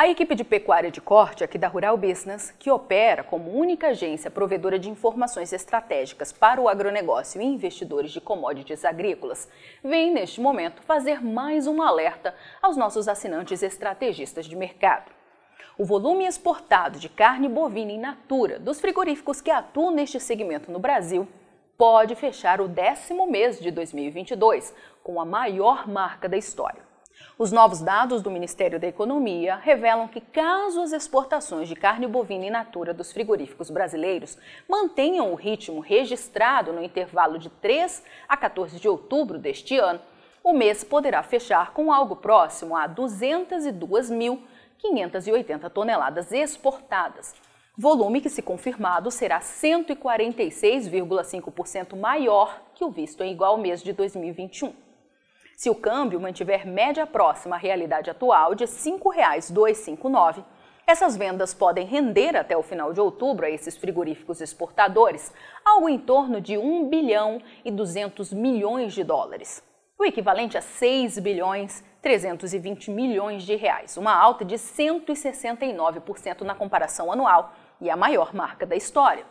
A equipe de pecuária de corte aqui da Rural Business, que opera como única agência provedora de informações estratégicas para o agronegócio e investidores de commodities agrícolas, vem neste momento fazer mais um alerta aos nossos assinantes estrategistas de mercado. O volume exportado de carne bovina in natura dos frigoríficos que atuam neste segmento no Brasil pode fechar o décimo mês de 2022 com a maior marca da história. Os novos dados do Ministério da Economia revelam que, caso as exportações de carne bovina in natura dos frigoríficos brasileiros mantenham o ritmo registrado no intervalo de 3 a 14 de outubro deste ano, o mês poderá fechar com algo próximo a 202.580 toneladas exportadas, volume que, se confirmado, será 146,5% maior que o visto em igual mês de 2021. Se o câmbio mantiver média próxima à realidade atual de R$ 5,259, essas vendas podem render até o final de outubro a esses frigoríficos exportadores algo em torno de 1 bilhão e 200 milhões de dólares, o equivalente a 6 bilhões 320 milhões de reais, uma alta de 169% na comparação anual e a maior marca da história.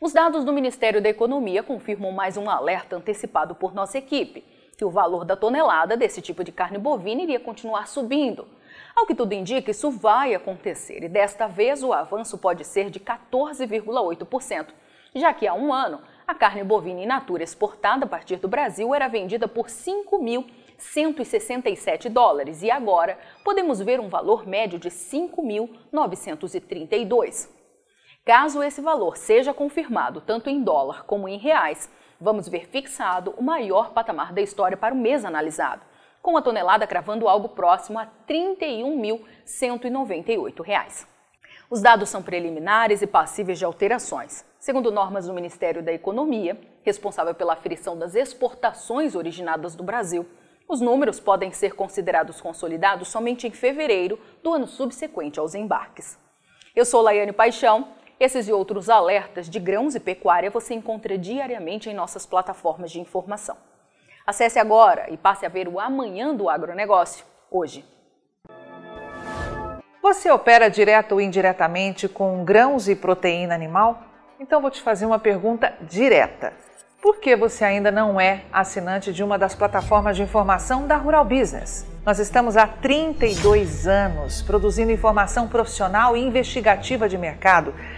Os dados do Ministério da Economia confirmam mais um alerta antecipado por nossa equipe que o valor da tonelada desse tipo de carne bovina iria continuar subindo. Ao que tudo indica, isso vai acontecer e desta vez o avanço pode ser de 14,8%, já que há um ano a carne bovina in natura exportada a partir do Brasil era vendida por 5.167 dólares e agora podemos ver um valor médio de 5.932. Caso esse valor seja confirmado tanto em dólar como em reais, vamos ver fixado o maior patamar da história para o mês analisado, com a tonelada cravando algo próximo a R$ 31.198. Os dados são preliminares e passíveis de alterações. Segundo normas do Ministério da Economia, responsável pela aferição das exportações originadas do Brasil, os números podem ser considerados consolidados somente em fevereiro do ano subsequente aos embarques. Eu sou Laiane Paixão esses e outros alertas de grãos e pecuária você encontra diariamente em nossas plataformas de informação. Acesse agora e passe a ver o Amanhã do Agronegócio, hoje. Você opera direto ou indiretamente com grãos e proteína animal? Então vou te fazer uma pergunta direta. Por que você ainda não é assinante de uma das plataformas de informação da Rural Business? Nós estamos há 32 anos produzindo informação profissional e investigativa de mercado,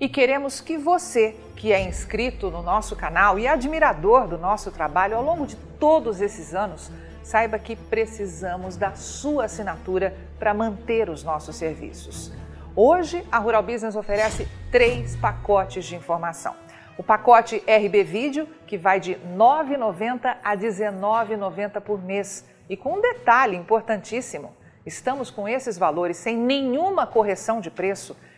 E queremos que você, que é inscrito no nosso canal e admirador do nosso trabalho ao longo de todos esses anos, saiba que precisamos da sua assinatura para manter os nossos serviços. Hoje, a Rural Business oferece três pacotes de informação. O pacote RB Vídeo, que vai de R$ 9,90 a R$ 19,90 por mês. E com um detalhe importantíssimo: estamos com esses valores sem nenhuma correção de preço